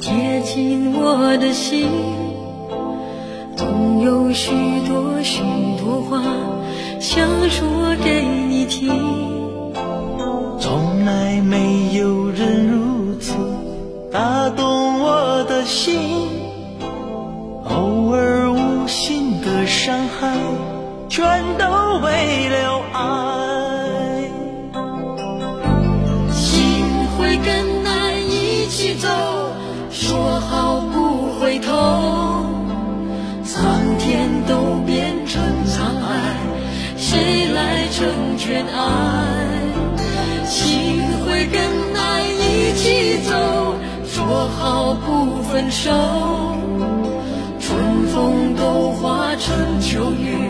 贴近我的心总有许多许多话想说给你听。从来没有人如此打动我的心偶尔无心的伤害全都真爱心会跟爱一起走说好不分手。春风都化成秋雨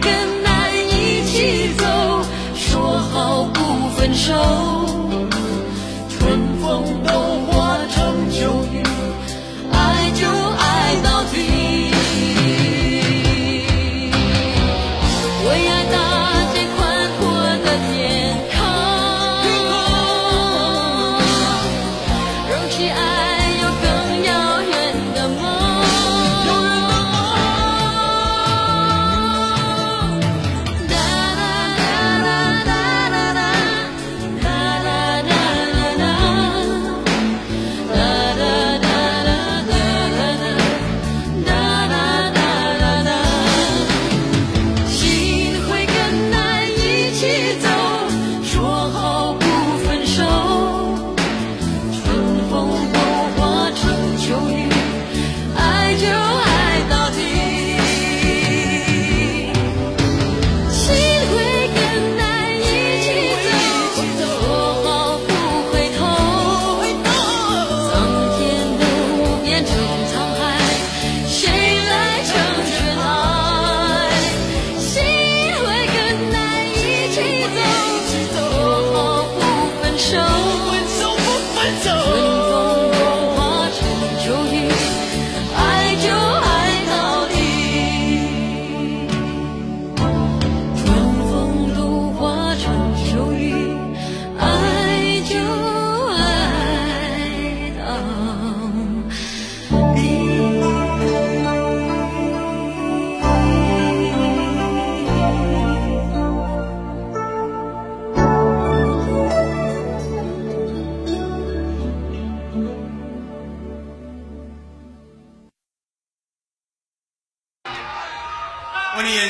跟爱一起走说好不分手。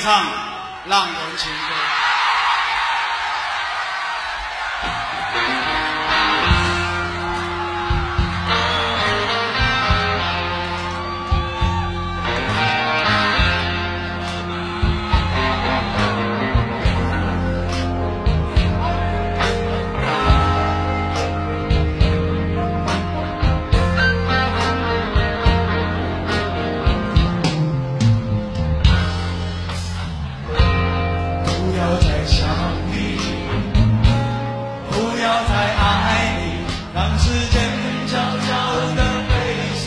唱浪人情歌。时间悄悄的飞行，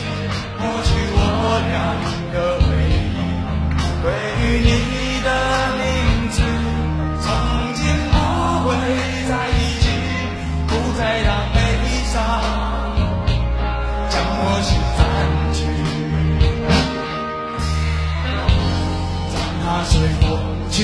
抹去我俩的回忆，对于你的名字曾经不会在一起，不再让悲伤将我心占据，让它随风去。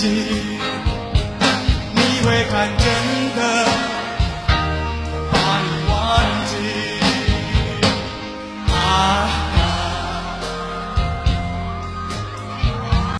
Jesus.